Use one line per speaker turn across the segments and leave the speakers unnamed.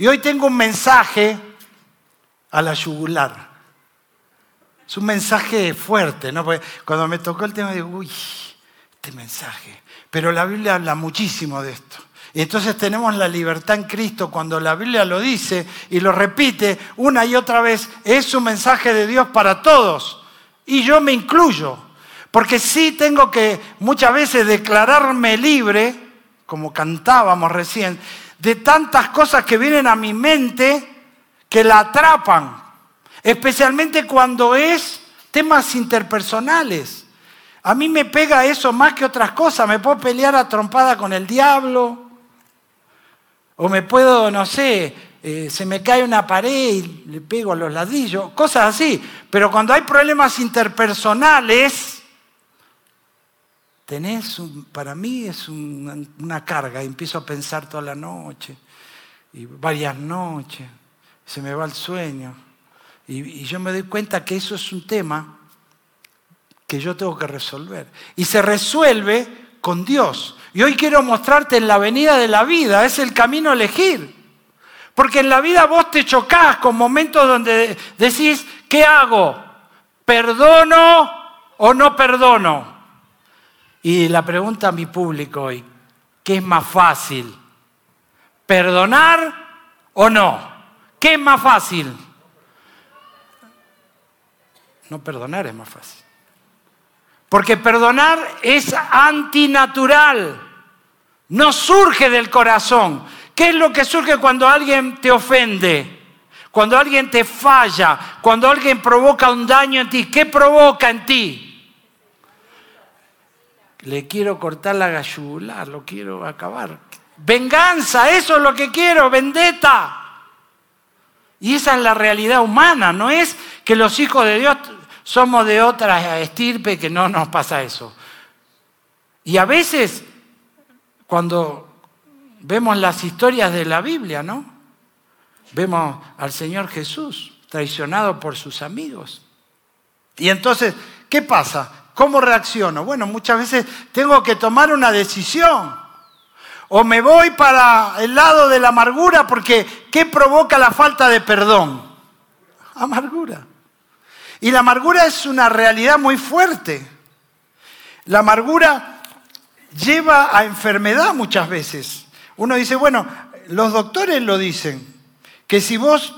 Y hoy tengo un mensaje a la yugular. Es un mensaje fuerte, ¿no? Cuando me tocó el tema digo, uy, este mensaje. Pero la Biblia habla muchísimo de esto. Y entonces tenemos la libertad en Cristo cuando la Biblia lo dice y lo repite una y otra vez. Es un mensaje de Dios para todos. Y yo me incluyo. Porque sí tengo que muchas veces declararme libre, como cantábamos recién, de tantas cosas que vienen a mi mente que la atrapan. Especialmente cuando es temas interpersonales. A mí me pega eso más que otras cosas. Me puedo pelear a trompada con el diablo o me puedo, no sé, eh, se me cae una pared y le pego a los ladrillos, cosas así. Pero cuando hay problemas interpersonales, tenés, para mí es una, carga. Y empiezo a pensar toda la noche, y varias noches, se me va el sueño. y yo me doy cuenta que eso es un tema que yo tengo que resolver. Y se resuelve con Dios. Y hoy quiero mostrarte en la avenida de la vida, es el camino a elegir. Porque en la vida vos te chocás con momentos donde decís, ¿qué hago? ¿Perdono o no perdono? Y la pregunta a mi público hoy, ¿qué es más fácil? ¿Perdonar o no? ¿Qué es más fácil? No perdonar es más fácil. Porque perdonar es antinatural, no surge del corazón. ¿Qué es lo que surge cuando alguien te ofende? Cuando alguien te falla, cuando alguien provoca un daño en ti, ¿qué provoca en ti? Le quiero cortar la gallular, lo quiero acabar. Venganza, eso es lo que quiero, vendetta. Y esa es la realidad humana, no es que los hijos de Dios somos de otra estirpe que no nos pasa eso. Y a veces, cuando vemos las historias de la Biblia, ¿no? Vemos al Señor Jesús traicionado por sus amigos. Y entonces, ¿qué pasa? ¿Cómo reacciono? Bueno, muchas veces tengo que tomar una decisión. O me voy para el lado de la amargura porque ¿qué provoca la falta de perdón? Amargura. Y la amargura es una realidad muy fuerte. La amargura lleva a enfermedad muchas veces. Uno dice, bueno, los doctores lo dicen, que si vos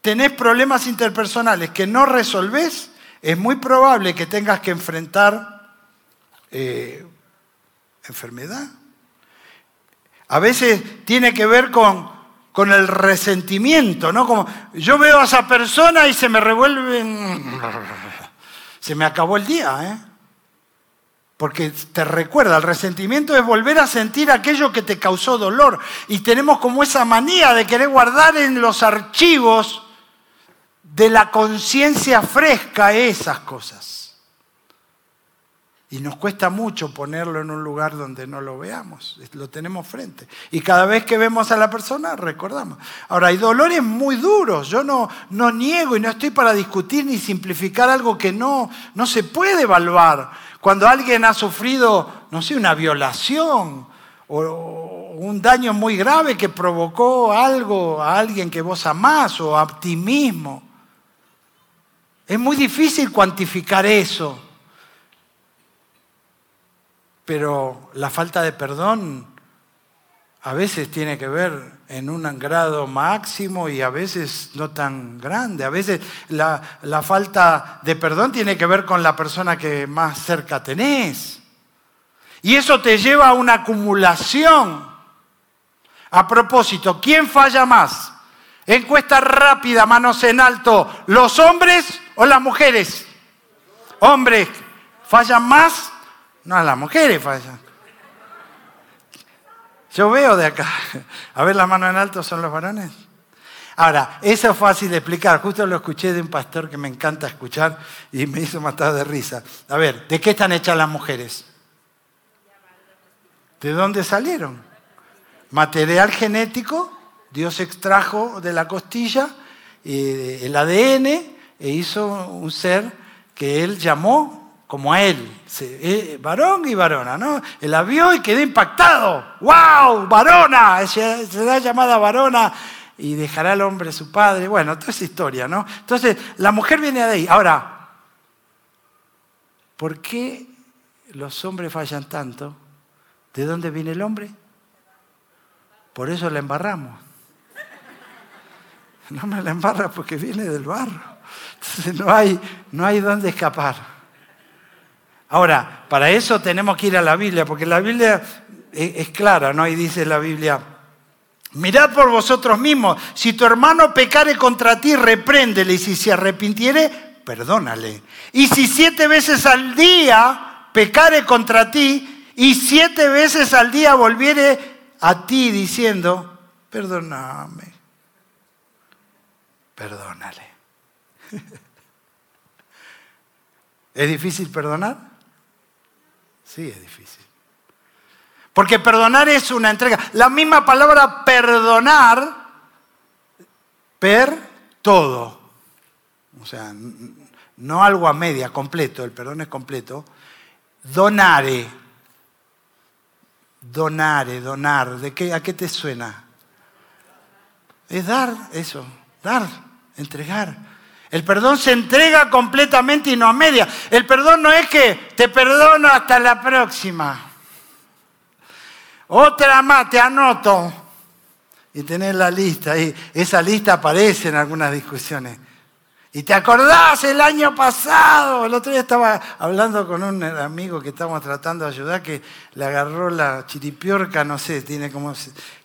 tenés problemas interpersonales que no resolvés, es muy probable que tengas que enfrentar eh, enfermedad. A veces tiene que ver con con el resentimiento, ¿no? Como yo veo a esa persona y se me revuelven, se me acabó el día, ¿eh? Porque te recuerda, el resentimiento es volver a sentir aquello que te causó dolor. Y tenemos como esa manía de querer guardar en los archivos de la conciencia fresca esas cosas. Y nos cuesta mucho ponerlo en un lugar donde no lo veamos, lo tenemos frente. Y cada vez que vemos a la persona, recordamos. Ahora, hay dolores muy duros, yo no, no niego y no estoy para discutir ni simplificar algo que no, no se puede evaluar. Cuando alguien ha sufrido, no sé, una violación o un daño muy grave que provocó algo a alguien que vos amás o a ti mismo. Es muy difícil cuantificar eso. Pero la falta de perdón a veces tiene que ver en un grado máximo y a veces no tan grande. A veces la, falta de perdón tiene que ver con la persona que más cerca tenés. Y eso te lleva a una acumulación. A propósito, ¿quién falla más? Encuesta rápida, manos en alto. ¿Los hombres o las mujeres? Hombres, ¿fallan más? No, las mujeres fallan. Yo veo de acá. A ver, la mano en alto son los varones. Ahora, eso es fácil de explicar. Justo lo escuché de un pastor que me encanta escuchar y me hizo matar de risa. A ver, ¿de qué están hechas las mujeres? ¿De dónde salieron? Material genético, Dios extrajo de la costilla eh, el ADN e hizo un ser que él llamó como a él, eh, varón y varona, ¿no? Él la vio y quedó impactado. ¡Wow! ¡Varona! Se, da llamada varona y dejará al hombre su padre. Bueno, toda esa historia, ¿no? Entonces, la mujer viene de ahí. Ahora, ¿por qué los hombres fallan tanto? ¿De dónde viene el hombre? Por eso la embarramos. No me la embarra porque viene del barro. No hay, no hay dónde escapar. Ahora, para eso tenemos que ir a la Biblia, porque la Biblia es clara, ¿no? Y dice la Biblia, mirad por vosotros mismos, si tu hermano pecare contra ti, repréndele, y si se arrepintiere, perdónale. Y si siete veces al día pecare contra ti, y siete veces al día volviere a ti diciendo, perdóname, perdónale. ¿Es difícil perdonar? Sí, es difícil. Porque perdonar es una entrega. La misma palabra perdonar, per todo. O sea, no algo a media, completo, el perdón es completo. Donare. Donare, donar. ¿De qué, ¿A qué te suena? Es dar eso, dar, entregar. El perdón se entrega completamente y no a media. El perdón no es que te perdono hasta la próxima. Otra más, te anoto. Y tenés la lista ahí. Esa lista aparece en algunas discusiones. Y te acordás el año pasado, el otro día estaba hablando con un amigo que estábamos tratando de ayudar, que le agarró la chiripiorca, no sé, tiene como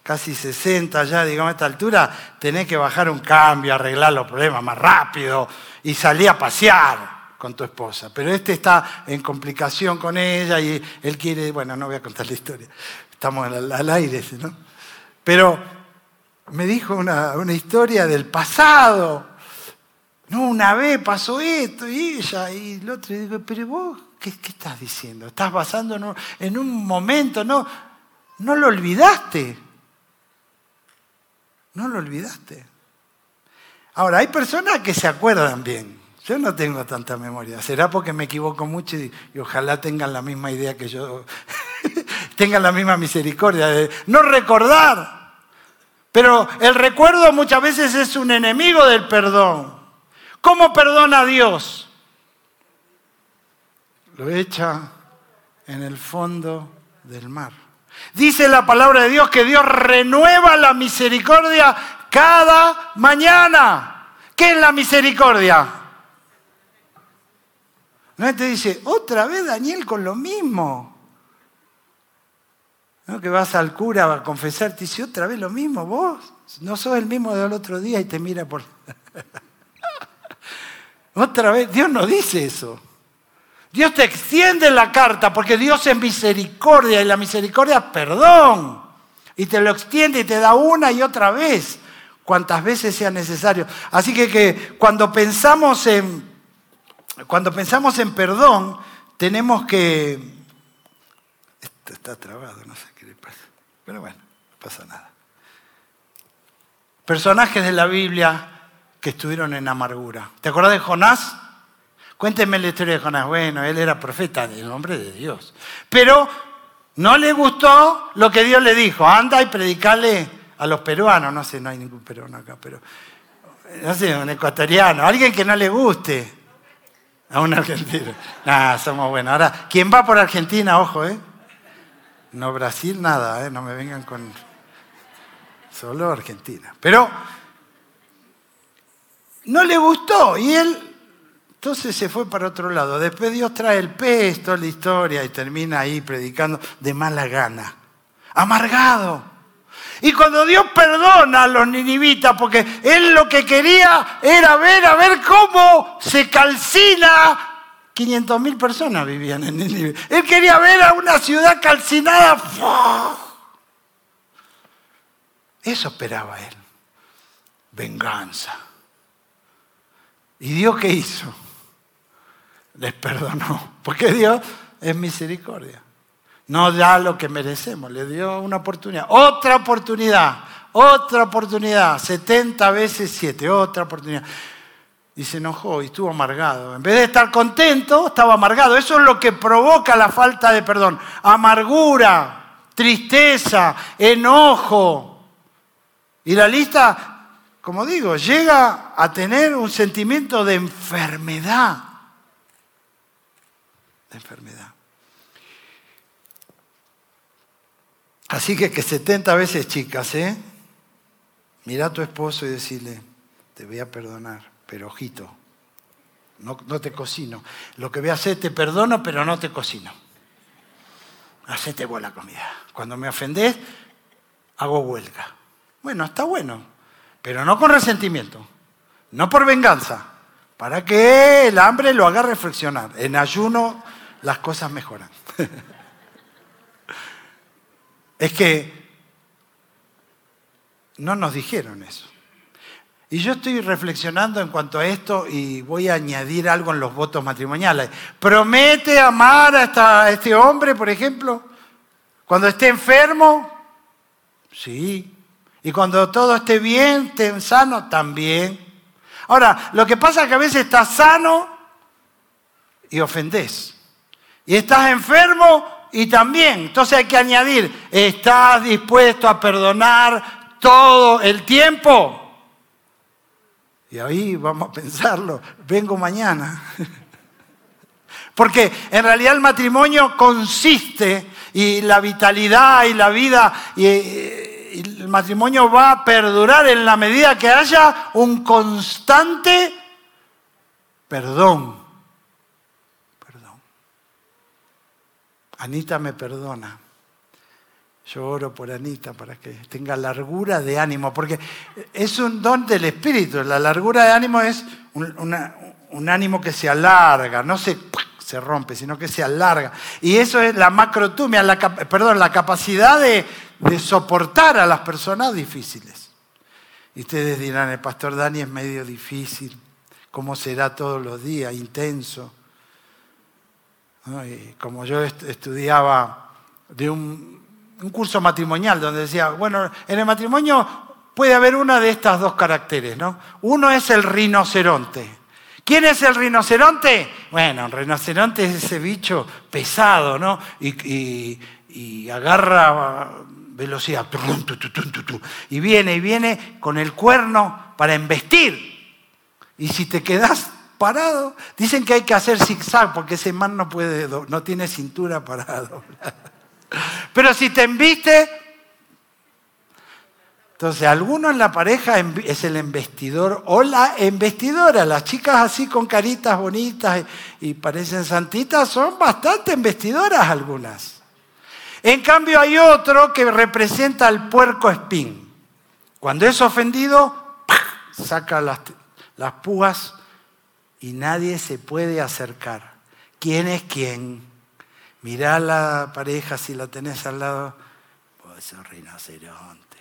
casi 60 ya, digamos, a esta altura, tenés que bajar un cambio, arreglar los problemas más rápido y salir a pasear con tu esposa. Pero este está en complicación con ella y él quiere, bueno, no voy a contar la historia, estamos al, al aire, ¿no? Pero me dijo una, una historia del pasado no, una vez pasó esto y ella, y el otro, y digo, pero vos, ¿qué, estás diciendo? Estás basando en un, momento, no, no lo olvidaste. No lo olvidaste. Ahora, hay personas que se acuerdan bien. Yo no tengo tanta memoria. Será porque me equivoco mucho y, y ojalá tengan la misma idea que yo, tengan la misma misericordia de no recordar. Pero el recuerdo muchas veces es un enemigo del perdón. ¿Cómo perdona a Dios? Lo echa en el fondo del mar. Dice la palabra de Dios que Dios renueva la misericordia cada mañana. ¿Qué es la misericordia? No te dice, otra vez Daniel con lo mismo. ¿No? Que vas al cura a confesarte y dice, otra vez lo mismo, vos. No sos el mismo del otro día y te mira por... Otra vez, Dios no dice eso. Dios te extiende la carta porque Dios es misericordia y la misericordia es perdón. Y te lo extiende y te da una y otra vez, cuantas veces sea necesario. Así que, que cuando, pensamos en, cuando pensamos en perdón, tenemos que... Esto está trabado, no sé qué le pasa. Pero bueno, no pasa nada. Personajes de la Biblia que estuvieron en amargura. ¿Te acuerdas de Jonás? Cuéntenme la historia de Jonás. Bueno, él era profeta el nombre de Dios. Pero no le gustó lo que Dios le dijo. Anda y predicale a los peruanos. No sé, no hay ningún peruano acá, pero. No sé, un ecuatoriano. Alguien que no le guste. A un argentino. Nah, somos buenos. Ahora, quien va por Argentina, ojo, ¿eh? No Brasil, nada, ¿eh? No me vengan con. Solo Argentina. Pero no le gustó y él entonces se fue para otro lado. Después Dios trae el pez, toda la historia y termina ahí predicando de mala gana, amargado. Y cuando Dios perdona a los ninivitas, porque él lo que quería era ver, a ver cómo se calcina 500 mil personas vivían en Nínive. Él quería ver a una ciudad calcinada. Eso esperaba él. Venganza. ¿Y Dios qué hizo? Les perdonó, porque Dios es misericordia. No da lo que merecemos, le dio una oportunidad. Otra oportunidad, otra oportunidad, 70 veces 7, otra oportunidad. y se enojó y estuvo amargado. En vez de estar contento, estaba amargado. Eso es lo que provoca la falta de perdón. Amargura, tristeza, enojo. Y la lista, como digo, llega a tener un sentimiento de enfermedad. Enfermedad. Así que que 70 veces, chicas, ¿eh? Mira a tu esposo y decirle, te voy a perdonar pero ojito, no, te cocino. Lo que voy a hacer, te perdono, pero no te cocino. Hacete buena comida. Cuando me ofendés, hago huelga. Bueno, está bueno, pero no con resentimiento, no por venganza, para que el hambre lo haga reflexionar. En ayuno las cosas mejoran. es que no nos dijeron eso. Y yo estoy reflexionando en cuanto a esto y voy a añadir algo en los votos matrimoniales. ¿Promete amar a, este hombre, por ejemplo? Cuando esté enfermo, sí. Y cuando todo esté bien, esté sano, también. Ahora, lo que pasa es que a veces estás sano y ofendés. Y estás enfermo y también. Entonces hay que añadir, ¿estás dispuesto a perdonar todo el tiempo? Y ahí vamos a pensarlo, vengo mañana. Porque en realidad el matrimonio consiste y la vitalidad y la vida y, el matrimonio va a perdurar en la medida que haya un constante perdón. Anita me perdona. Yo oro por Anita para que tenga largura de ánimo, porque es un don del Espíritu. La largura de ánimo es un, ánimo que se alarga, no se, se, rompe, sino que se alarga. Y eso es la macrotumia, la, perdón, la capacidad de, de soportar a las personas difíciles. Y ustedes dirán, el pastor Dani es medio difícil, ¿cómo será todos los días? Intenso. Como yo estudiaba de un curso matrimonial donde decía, bueno, en el matrimonio puede haber una de estas dos caracteres, ¿no? Uno es el rinoceronte. ¿Quién es el rinoceronte? Bueno, el rinoceronte es ese bicho pesado, ¿no? Y, agarra velocidad. Y viene y viene con el cuerno para embestir. Y si te quedas parado, dicen que hay que hacer zigzag porque ese man no puede, no tiene cintura para doblar. Pero si te embiste, entonces alguno en la pareja es el embestidor o la embestidora. Las chicas así con caritas bonitas y parecen santitas son bastante embestidoras algunas. En cambio hay otro que representa al puerco espín. Cuando es ofendido, saca las, las púas y nadie se puede acercar. ¿Quién es quién? Mirá la pareja si la tenés al lado. Vos sos rinoceronte.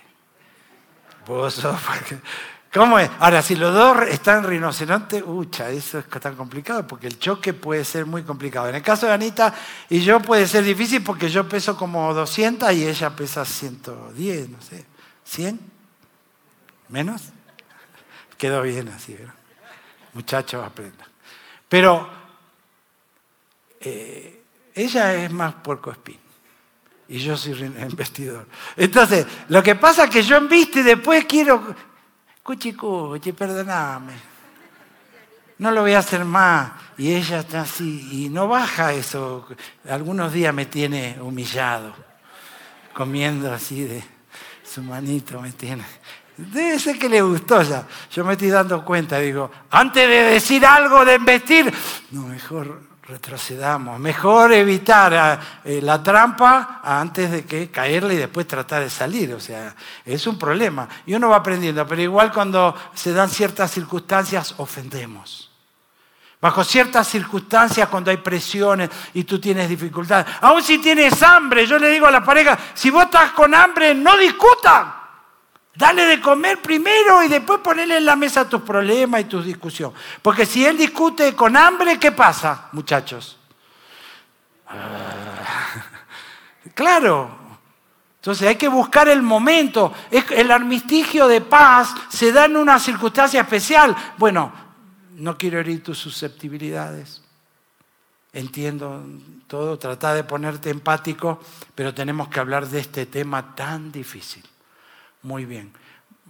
Vos sos... ¿Cómo es? Ahora, si los dos están rinoceronte, ucha, eso es tan complicado porque el choque puede ser muy complicado. En el caso de Anita y yo puede ser difícil porque yo peso como 200 y ella pesa 110, no sé. ¿100? ¿Menos? Quedó bien así, ¿verdad? Muchachos, aprendan. Pero eh, ella es más puerco espín. Y yo soy investidor. Entonces, lo que pasa es que yo enviste y después quiero. Cuchi, cuchi, perdoname. No lo voy a hacer más. Y ella está así. Y no baja eso. Algunos días me tiene humillado. Comiendo así de su manito, me tiene. Debe ser que le gustó ya. Yo me estoy dando cuenta, digo, antes de decir algo de investir, no, mejor retrocedamos. Mejor evitar eh, la trampa antes de que caerle y después tratar de salir. O sea, es un problema. Y uno va aprendiendo, pero igual cuando se dan ciertas circunstancias, ofendemos. Bajo ciertas circunstancias, cuando hay presiones y tú tienes dificultades. Aún si tienes hambre, yo le digo a la pareja, si vos estás con hambre, no discutan. Dale de comer primero y después ponerle en la mesa tus problemas y tus discusiones. Porque si él discute con hambre, ¿qué pasa, muchachos? Ah, claro. Entonces hay que buscar el momento. El armisticio de paz se da en una circunstancia especial. Bueno, no quiero herir tus susceptibilidades. Entiendo todo, trata de ponerte empático, pero tenemos que hablar de este tema tan difícil. Muy bien.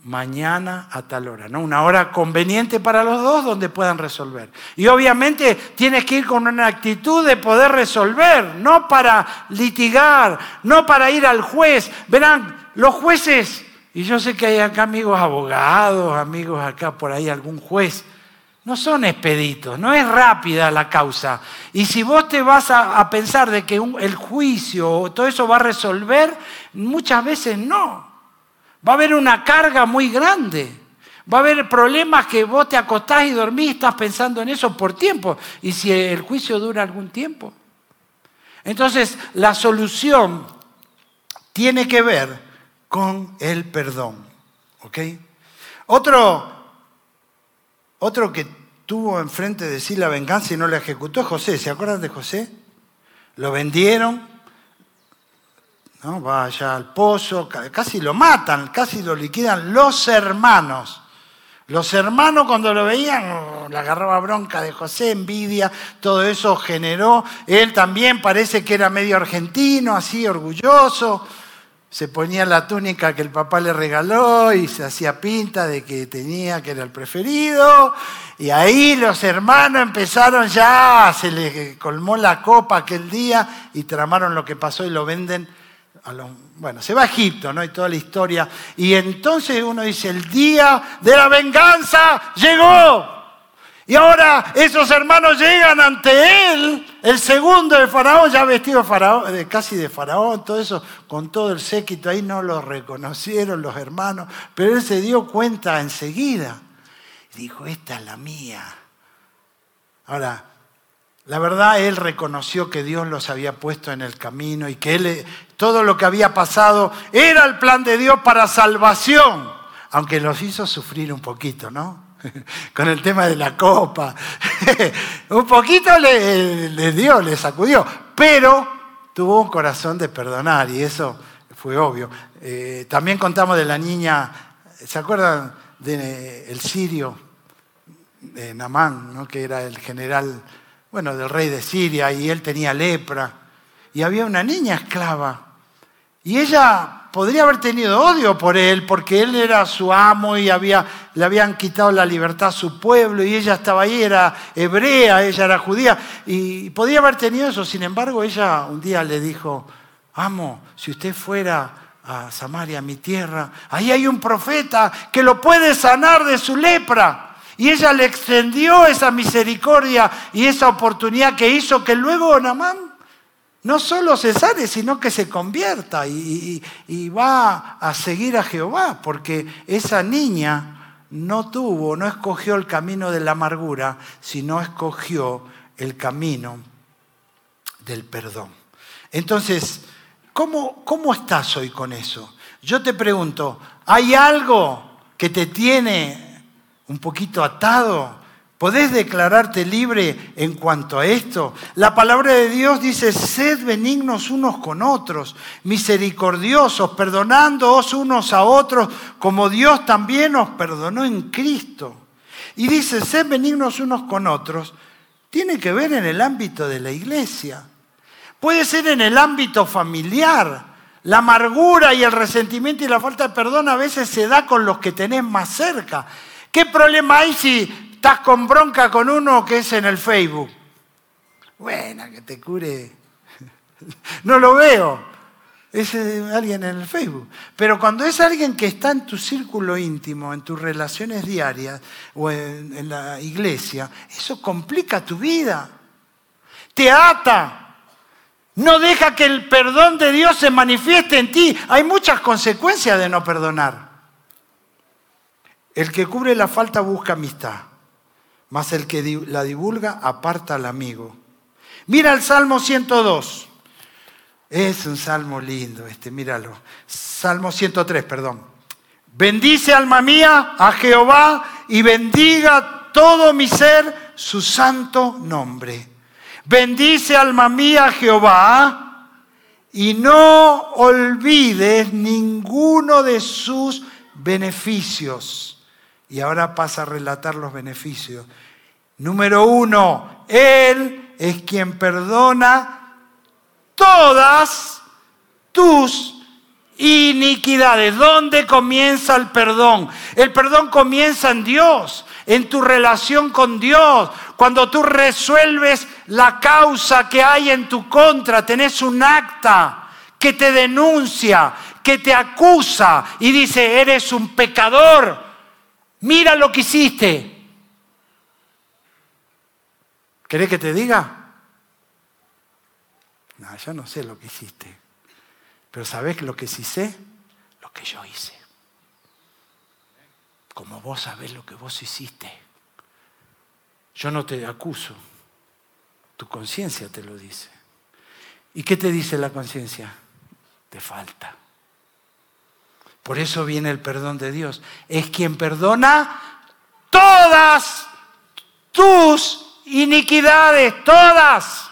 Mañana a tal hora, ¿no? Una hora conveniente para los dos donde puedan resolver. Y obviamente tienes que ir con una actitud de poder resolver, no para litigar, no para ir al juez. Verán, los jueces, y yo sé que hay acá amigos abogados, amigos acá por ahí, algún juez no son expeditos, no es rápida la causa. Y si vos te vas a, pensar de que el juicio o todo eso va a resolver, muchas veces no. Va a haber una carga muy grande. Va a haber problemas que vos te acostás y dormís estás pensando en eso por tiempo. Y si el juicio dura algún tiempo. Entonces, la solución tiene que ver con el perdón. ¿Ok? Otro otro que tuvo enfrente de sí la venganza y no la ejecutó es José. ¿Se acuerdan de José? Lo vendieron, ¿no? va allá al pozo, casi lo matan, casi lo liquidan los hermanos. Los hermanos cuando lo veían, oh, le agarraba bronca de José, envidia, todo eso generó. Él también parece que era medio argentino, así orgulloso se ponía la túnica que el papá le regaló y se hacía pinta de que tenía, que era el preferido. Y ahí los hermanos empezaron ya, se les colmó la copa aquel día y tramaron lo que pasó y lo venden. Bueno, se va a Egipto, ¿no? Y toda la historia. Y entonces uno dice, el día de la venganza llegó. Y ahora esos hermanos llegan ante él, el segundo de Faraón, ya vestido de casi de Faraón, todo eso, con todo el séquito, ahí no lo reconocieron los hermanos, pero él se dio cuenta enseguida. Dijo, esta es la mía. Ahora, la verdad, él reconoció que Dios los había puesto en el camino y que él, todo lo que había pasado era el plan de Dios para salvación, aunque los hizo sufrir un poquito, ¿no? con el tema de la copa. un poquito le, dio, le sacudió, pero tuvo un corazón de perdonar y eso fue obvio. Eh, también contamos de la niña, ¿se acuerdan del sirio, de Namán, que era el general, bueno, del rey de Siria y él tenía lepra? Y había una niña esclava y ella podría haber tenido odio por él porque él era su amo y había, le habían quitado la libertad a su pueblo y ella estaba ahí, era hebrea, ella era judía y podría haber tenido eso. Sin embargo, ella un día le dijo, amo, si usted fuera a Samaria, mi tierra, ahí hay un profeta que lo puede sanar de su lepra. Y ella le extendió esa misericordia y esa oportunidad que hizo que luego Namán no solo se sane, sino que se convierta y, va a seguir a Jehová, porque esa niña no tuvo, no escogió el camino de la amargura, sino escogió el camino del perdón. Entonces, ¿cómo, ¿cómo estás hoy con eso? Yo te pregunto, ¿hay algo que te tiene un poquito atado? ¿Podés declararte libre en cuanto a esto? La palabra de Dios dice, sed benignos unos con otros, misericordiosos, perdonándoos unos a otros, como Dios también os perdonó en Cristo. Y dice, sed benignos unos con otros, tiene que ver en el ámbito de la iglesia. Puede ser en el ámbito familiar. La amargura y el resentimiento y la falta de perdón a veces se da con los que tenés más cerca. ¿Qué problema hay si Estás con bronca con uno que es en el Facebook. Buena, que te cure. No lo veo. Es eh, alguien en el Facebook. Pero cuando es alguien que está en tu círculo íntimo, en tus relaciones diarias o en, en la iglesia, eso complica tu vida. Te ata. No deja que el perdón de Dios se manifieste en ti. Hay muchas consecuencias de no perdonar. El que cubre la falta busca amistad mas el que la divulga aparta al amigo. Mira el Salmo 102. Es un salmo lindo este, míralo. Salmo 103, perdón. Bendice alma mía a Jehová y bendiga todo mi ser su santo nombre. Bendice alma mía a Jehová y no olvides ninguno de sus beneficios y ahora pasa a relatar los beneficios. Número uno, Él es quien perdona todas tus iniquidades. ¿Dónde comienza el perdón? El perdón comienza en Dios, en tu relación con Dios. Cuando tú resuelves la causa que hay en tu contra, tenés un acta que te denuncia, que te acusa y dice, eres un pecador, mira lo que hiciste. ¿Querés que te diga? No, yo no sé lo que hiciste. Pero ¿sabés lo que sí sé? Lo que yo hice. Como vos sabés lo que vos hiciste. Yo no te acuso. Tu conciencia te lo dice. ¿Y qué te dice la conciencia? Te falta. Por eso viene el perdón de Dios. Es quien perdona todas tus iniquidades, todas.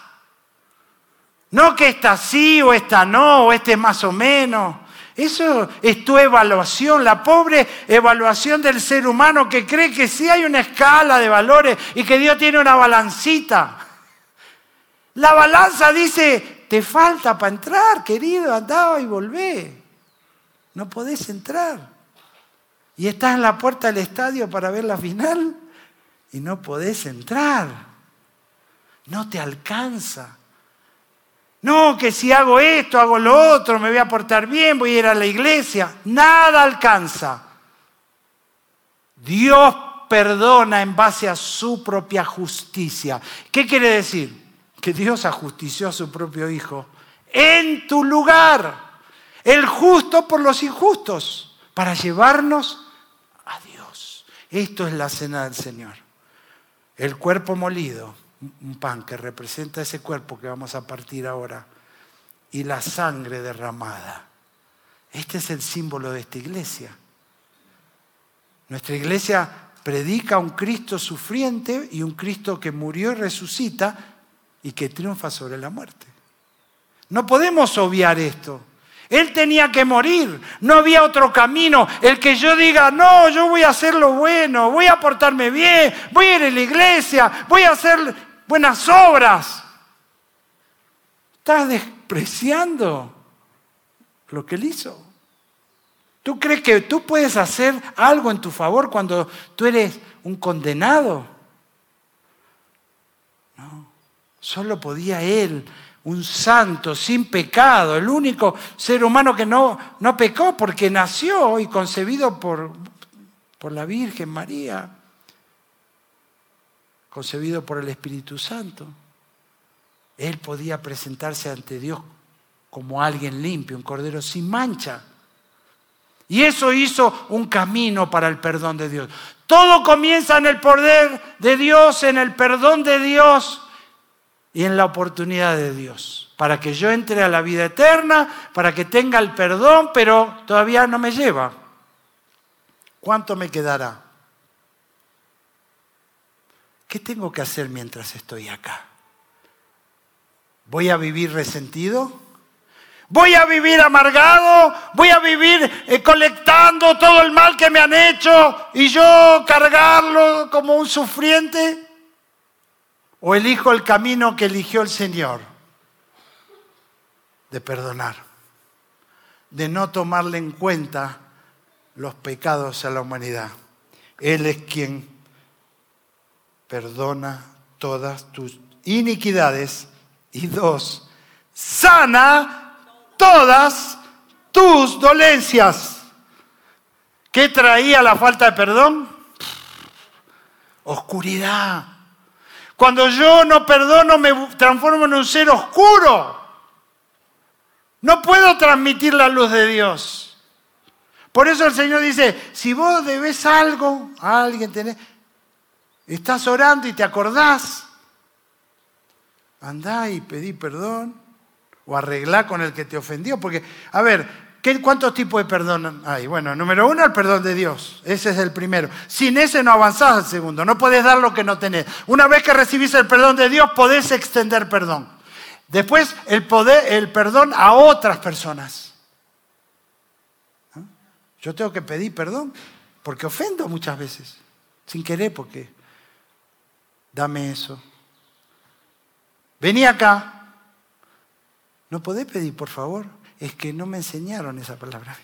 No que esta sí o esta no, o este más o menos. Eso es tu evaluación, la pobre evaluación del ser humano que cree que sí hay una escala de valores y que Dios tiene una balancita. La balanza dice, te falta para entrar, querido, andaba y volvé. No podés entrar. Y estás en la puerta del estadio para ver la final y no podés entrar. No te alcanza. No, que si hago esto, hago lo otro, me voy a portar bien, voy a ir a la iglesia. Nada alcanza. Dios perdona en base a su propia justicia. ¿Qué quiere decir? Que Dios ajustició a su propio Hijo en tu lugar, el justo por los injustos, para llevarnos a Dios. Esto es la cena del Señor. El cuerpo molido un pan que representa ese cuerpo que vamos a partir ahora, y la sangre derramada. Este es el símbolo de esta iglesia. Nuestra iglesia predica un Cristo sufriente y un Cristo que murió y resucita y que triunfa sobre la muerte. No podemos obviar esto. Él tenía que morir, no había otro camino. El que yo diga, no, yo voy a hacer lo bueno, voy a portarme bien, voy a ir a la iglesia, voy a hacer buenas obras. Estás despreciando lo que él hizo. ¿Tú crees que tú puedes hacer algo en tu favor cuando tú eres un condenado? No, solo podía él, un santo, sin pecado, el único ser humano que no, no pecó porque nació y concebido por, por la Virgen María concebido por el Espíritu Santo. Él podía presentarse ante Dios como alguien limpio, un cordero sin mancha. Y eso hizo un camino para el perdón de Dios. Todo comienza en el poder de Dios, en el perdón de Dios y en la oportunidad de Dios. Para que yo entre a la vida eterna, para que tenga el perdón, pero todavía no me lleva. ¿Cuánto me quedará? ¿qué tengo que hacer mientras estoy acá? ¿Voy a vivir resentido? ¿Voy a vivir amargado? ¿Voy a vivir eh, colectando todo el mal que me han hecho y yo cargarlo como un sufriente? ¿O elijo el camino que eligió el Señor? De perdonar, de no tomarle en cuenta los pecados a la humanidad. Él es quien perdona todas tus iniquidades. Y dos, sana todas tus dolencias. ¿Qué traía la falta de perdón? Oscuridad. Cuando yo no perdono me transformo en un ser oscuro. No puedo transmitir la luz de Dios. Por eso el Señor dice, si vos debes algo a alguien, tenés, Estás orando y te acordás. Andá y pedí perdón. O arreglá con el que te ofendió. Porque, a ver, ¿cuántos tipos de perdón hay? Bueno, número uno, el perdón de Dios. Ese es el primero. Sin ese no avanzás al segundo. No podés dar lo que no tenés. Una vez que recibís el perdón de Dios, podés extender perdón. Después, el, poder, el perdón a otras personas. ¿Ah? Yo tengo que pedir perdón porque ofendo muchas veces. Sin querer, porque dame eso. Vení acá. ¿No podés pedir, por favor? Es que no me enseñaron esa palabra.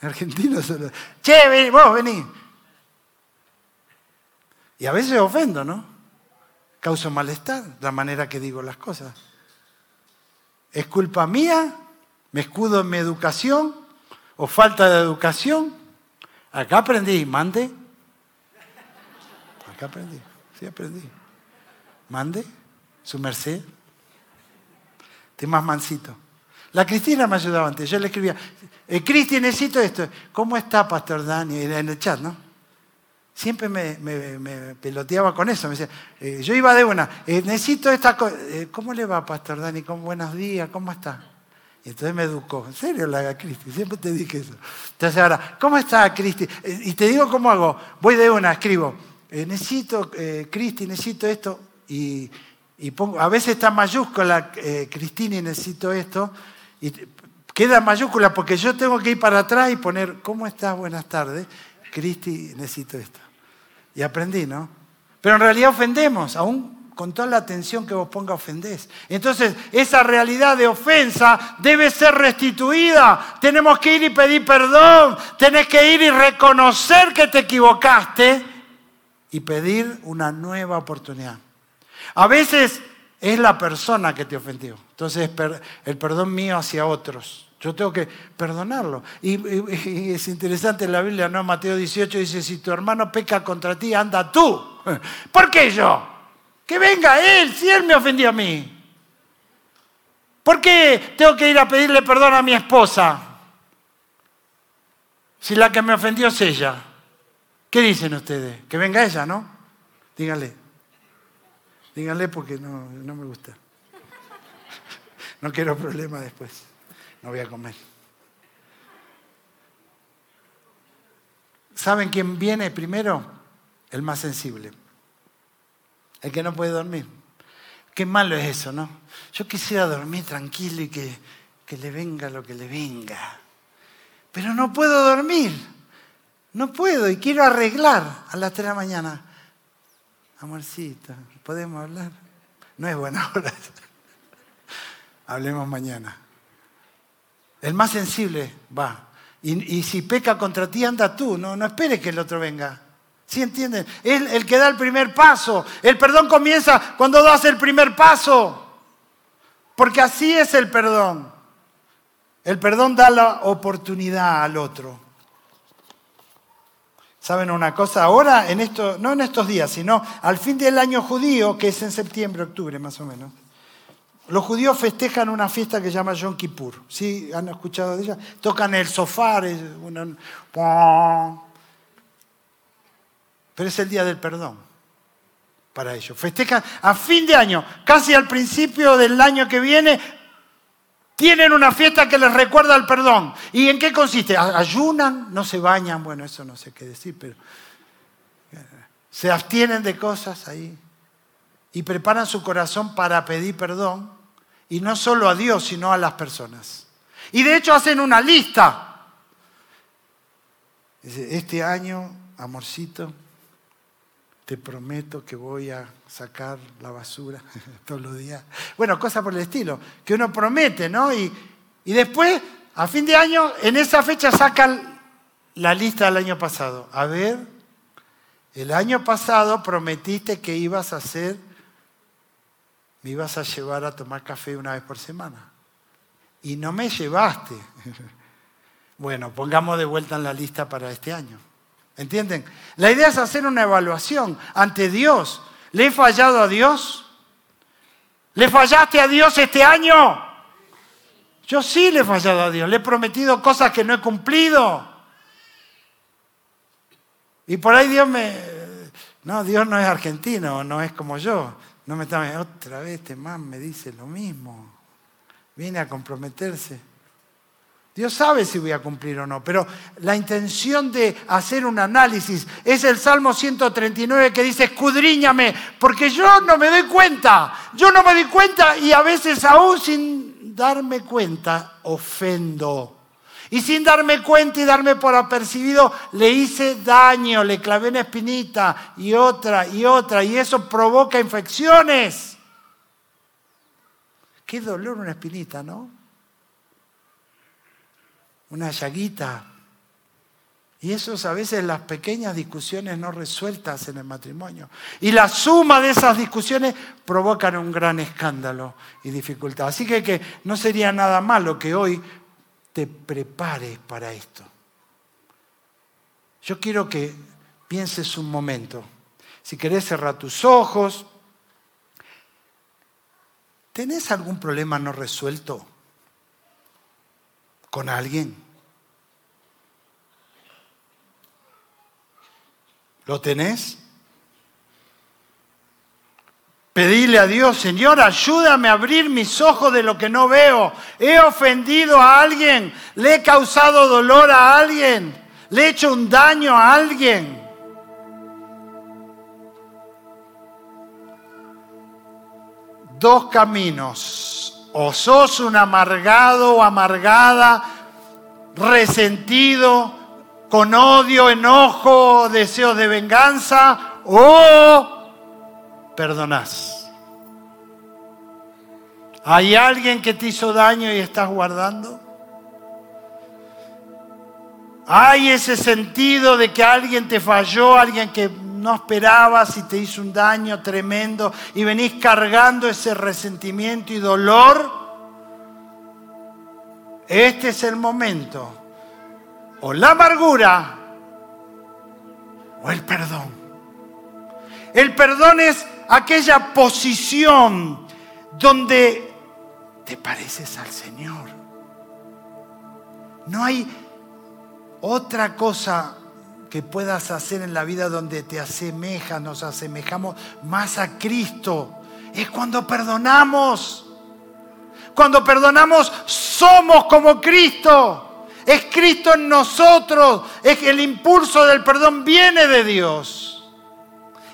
En argentino solo. Che, vení, vos vení. Y a veces ofendo, ¿no? Causo malestar la manera que digo las cosas. ¿Es culpa mía? ¿Me escudo en mi educación? ¿O falta de educación? Acá aprendí, mande. Acá aprendí, sí aprendí. Mande, su merced. Te más mansito. La Cristina me ayudaba antes. Yo le escribía, eh, Cristi, necesito esto. ¿Cómo está, Pastor Dani? En el chat, ¿no? Siempre me, peloteaba con eso. Me decía, eh, yo iba de una, eh, necesito esta cosa. ¿Cómo le va, Pastor Dani? ¿Cómo, buenos días, ¿cómo está? Y entonces me educó. ¿En serio la Cristi? Siempre te dije eso. Entonces ahora, ¿cómo está Cristi? y te digo cómo hago. Voy de una, escribo, necesito, Cristi, necesito esto. Y, pongo, a veces está mayúscula, Cristina, necesito esto. Y queda mayúscula porque yo tengo que ir para atrás y poner, ¿cómo estás? Buenas tardes. Cristi, necesito esto. Y aprendí, ¿no? Pero en realidad ofendemos, aún con toda la atención que vos ponga ofendés. Entonces, esa realidad de ofensa debe ser restituida. Tenemos que ir y pedir perdón. Tenés que ir y reconocer que te equivocaste y pedir una nueva oportunidad. A veces es la persona que te ofendió. Entonces, el perdón mío hacia otros. Yo tengo que perdonarlo. Y, es interesante la Biblia, ¿no? Mateo 18 dice, si tu hermano peca contra ti, anda tú. ¿Por qué yo? Que venga él, si él me ofendió a mí. ¿Por qué tengo que ir a pedirle perdón a mi esposa? Si la que me ofendió es ella. ¿Qué dicen ustedes? Que venga ella, ¿no? Díganle. Díganle porque no, no me gusta. No quiero problemas después no voy a comer. ¿Saben quién viene primero? El más sensible. El que no puede dormir. Qué malo es eso, ¿no? Yo quisiera dormir tranquilo y que, que le venga lo que le venga. Pero no puedo dormir. No puedo y quiero arreglar a las 3 de la mañana. Amorcito, ¿podemos hablar? No es buena hora. Hablemos mañana. El más sensible va. Y, si peca contra ti, anda tú. No, no esperes que el otro venga. ¿Sí entienden? Es el que da el primer paso. El perdón comienza cuando das el primer paso. Porque así es el perdón. El perdón da la oportunidad al otro. ¿Saben una cosa? Ahora, en esto, no en estos días, sino al fin del año judío, que es en septiembre, octubre más o menos, los judíos festejan una fiesta que se llama Yom Kippur. ¿Sí? ¿Han escuchado de ella? Tocan el sofá, pero es el día del perdón para ellos. Festejan a fin de año, casi al principio del año que viene, tienen una fiesta que les recuerda el perdón. ¿Y en qué consiste? Ayunan, no se bañan, bueno, eso no sé qué decir, pero eh, se abstienen de cosas ahí y preparan su corazón para pedir perdón y no solo a Dios, sino a las personas. Y de hecho hacen una lista. Este año, amorcito, te prometo que voy a sacar la basura todos los días. Bueno, cosas por el estilo, que uno promete, ¿no? Y, y después, a fin de año, en esa fecha sacan la lista del año pasado. A ver, el año pasado prometiste que ibas a hacer me ibas a llevar a tomar café una vez por semana. Y no me llevaste. Bueno, pongamos de vuelta en la lista para este año. ¿Entienden? La idea es hacer una evaluación ante Dios. ¿Le he fallado a Dios? ¿Le fallaste a Dios este año? Yo sí le he fallado a Dios. Le he prometido cosas que no he cumplido. Y por ahí Dios me... No, Dios no es argentino, no es como yo. No me está otra vez este man me dice lo mismo. Viene a comprometerse. Dios sabe si voy a cumplir o no, pero la intención de hacer un análisis es el Salmo 139 que dice, escudriñame, porque yo no me doy cuenta, yo no me doy cuenta y a veces aún sin darme cuenta ofendo. Y sin darme cuenta y darme por apercibido, le hice daño, le clavé una espinita y otra y otra, y eso provoca infecciones. Qué dolor una espinita, ¿no? Una llaguita. Y eso es a veces las pequeñas discusiones no resueltas en el matrimonio. Y la suma de esas discusiones provocan un gran escándalo y dificultad. Así que, que no sería nada malo que hoy te prepares para esto. Yo quiero que pienses un momento. Si querés cerrar tus ojos, ¿tenés algún problema no resuelto con alguien? ¿Lo tenés? Pedile a Dios, Señor, ayúdame a abrir mis ojos de lo que no veo. He ofendido a alguien, le he causado dolor a alguien, le he hecho un daño a alguien. Dos caminos. O sos un amargado o amargada, resentido, con odio, enojo, deseos de venganza, o perdonás. ¿Hay alguien que te hizo daño y estás guardando? ¿Hay ese sentido de que alguien te falló, alguien que no esperabas y te hizo un daño tremendo y venís cargando ese resentimiento y dolor? Este es el momento. O la amargura o el perdón. El perdón es aquella posición donde te pareces al Señor. No hay otra cosa que puedas hacer en la vida donde te asemejas, nos asemejamos más a Cristo. Es cuando perdonamos. Cuando perdonamos somos como Cristo. Es Cristo en nosotros. Es el impulso del perdón viene de Dios.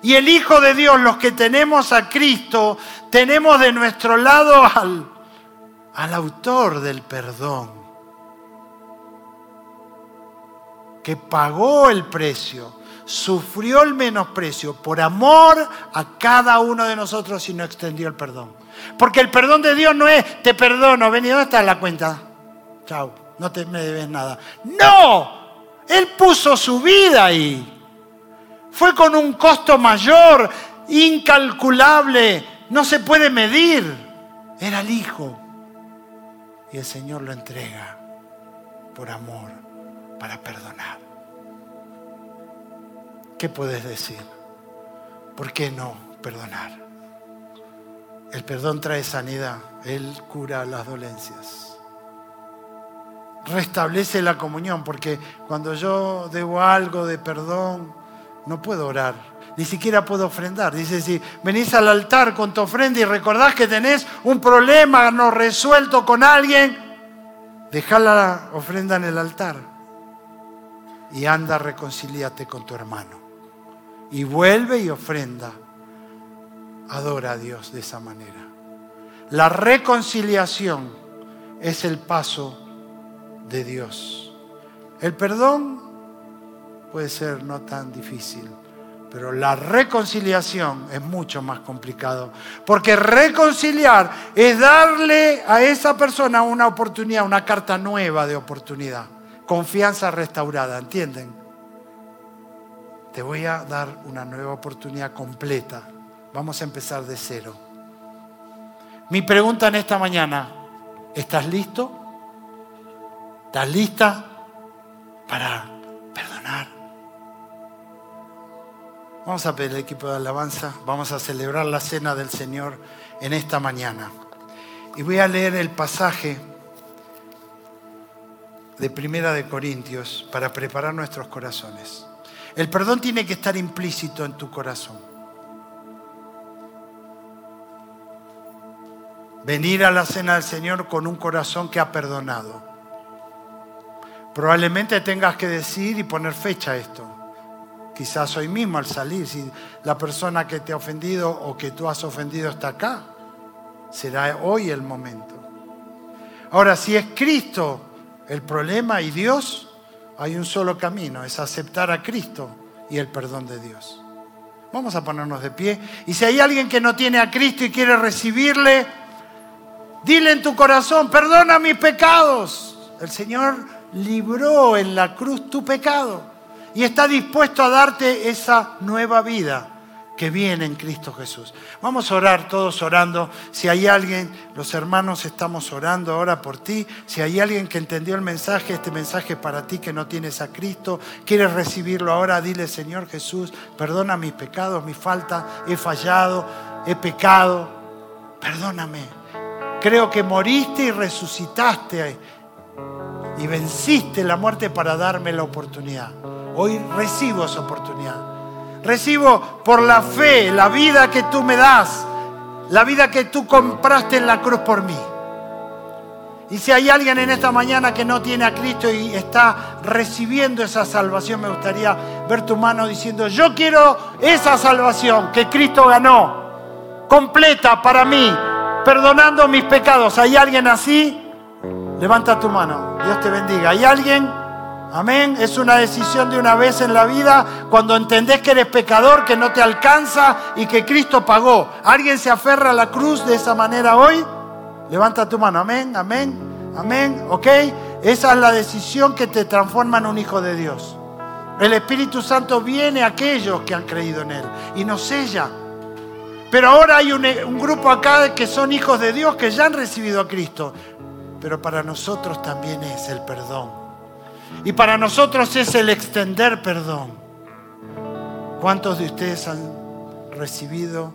Y el Hijo de Dios, los que tenemos a Cristo, tenemos de nuestro lado al, al autor del perdón, que pagó el precio, sufrió el menosprecio por amor a cada uno de nosotros y no extendió el perdón. Porque el perdón de Dios no es, te perdono, vení, ¿dónde está la cuenta? Chao, no te me debes nada. No, Él puso su vida ahí. Fue con un costo mayor, incalculable, no se puede medir. Era el Hijo. Y el Señor lo entrega por amor, para perdonar. ¿Qué puedes decir? ¿Por qué no perdonar? El perdón trae sanidad, Él cura las dolencias. Restablece la comunión, porque cuando yo debo algo de perdón, no puedo orar, ni siquiera puedo ofrendar. Dice, si venís al altar con tu ofrenda y recordás que tenés un problema no resuelto con alguien, deja la ofrenda en el altar y anda, reconcíliate con tu hermano. Y vuelve y ofrenda. Adora a Dios de esa manera. La reconciliación es el paso de Dios. El perdón puede ser no tan difícil. Pero la reconciliación es mucho más complicado. Porque reconciliar es darle a esa persona una oportunidad, una carta nueva de oportunidad. Confianza restaurada, ¿entienden? Te voy a dar una nueva oportunidad completa. Vamos a empezar de cero. Mi pregunta en esta mañana, ¿estás listo? ¿Estás lista para perdonar? Vamos a pedir el equipo de alabanza, vamos a celebrar la cena del Señor en esta mañana. Y voy a leer el pasaje de Primera de Corintios para preparar nuestros corazones. El perdón tiene que estar implícito en tu corazón. Venir a la cena del Señor con un corazón que ha perdonado. Probablemente tengas que decir y poner fecha a esto. Quizás hoy mismo al salir, si la persona que te ha ofendido o que tú has ofendido está acá, será hoy el momento. Ahora, si es Cristo el problema y Dios, hay un solo camino, es aceptar a Cristo y el perdón de Dios. Vamos a ponernos de pie. Y si hay alguien que no tiene a Cristo y quiere recibirle, dile en tu corazón, perdona mis pecados. El Señor libró en la cruz tu pecado y está dispuesto a darte esa nueva vida que viene en Cristo Jesús. Vamos a orar todos orando. Si hay alguien, los hermanos estamos orando ahora por ti. Si hay alguien que entendió el mensaje, este mensaje es para ti que no tienes a Cristo, quieres recibirlo ahora, dile Señor Jesús, perdona mis pecados, mis faltas, he fallado, he pecado, perdóname. Creo que moriste y resucitaste y venciste la muerte para darme la oportunidad. Hoy recibo esa oportunidad. Recibo por la fe la vida que tú me das, la vida que tú compraste en la cruz por mí. Y si hay alguien en esta mañana que no tiene a Cristo y está recibiendo esa salvación, me gustaría ver tu mano diciendo, yo quiero esa salvación que Cristo ganó, completa para mí, perdonando mis pecados. ¿Hay alguien así? Levanta tu mano. Dios te bendiga. ¿Hay alguien? Amén. Es una decisión de una vez en la vida cuando entendés que eres pecador, que no te alcanza y que Cristo pagó. ¿Alguien se aferra a la cruz de esa manera hoy? Levanta tu mano. Amén, amén, amén. ¿Ok? Esa es la decisión que te transforma en un hijo de Dios. El Espíritu Santo viene a aquellos que han creído en Él y nos sella. Pero ahora hay un, un grupo acá que son hijos de Dios que ya han recibido a Cristo. Pero para nosotros también es el perdón. Y para nosotros es el extender perdón. ¿Cuántos de ustedes han recibido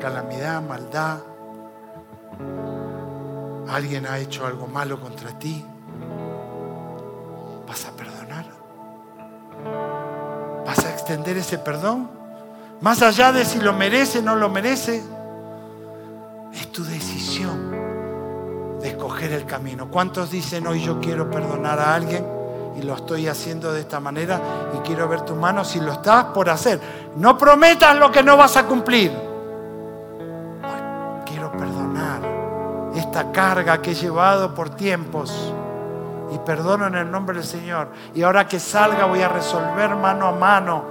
calamidad, maldad? ¿Alguien ha hecho algo malo contra ti? ¿Vas a perdonar? ¿Vas a extender ese perdón? Más allá de si lo merece o no lo merece, es tu decisión escoger el camino. ¿Cuántos dicen hoy yo quiero perdonar a alguien y lo estoy haciendo de esta manera y quiero ver tu mano si lo estás por hacer? No prometas lo que no vas a cumplir. quiero perdonar esta carga que he llevado por tiempos y perdono en el nombre del Señor. Y ahora que salga voy a resolver mano a mano.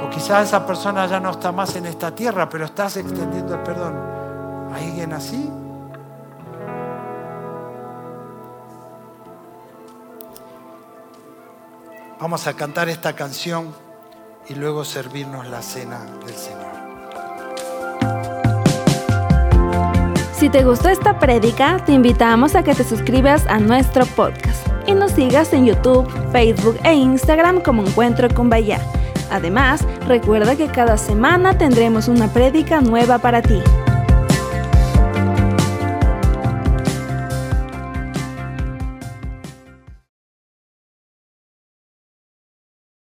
O quizás esa persona ya no está más en esta tierra, pero estás extendiendo el perdón. ¿Hay alguien así? Vamos a cantar esta canción y luego servirnos la cena del Señor.
Si te gustó esta prédica, te invitamos a que te suscribas a nuestro podcast y nos sigas en YouTube, Facebook e Instagram como Encuentro con Bahía. Además, recuerda que cada semana tendremos una prédica nueva para ti.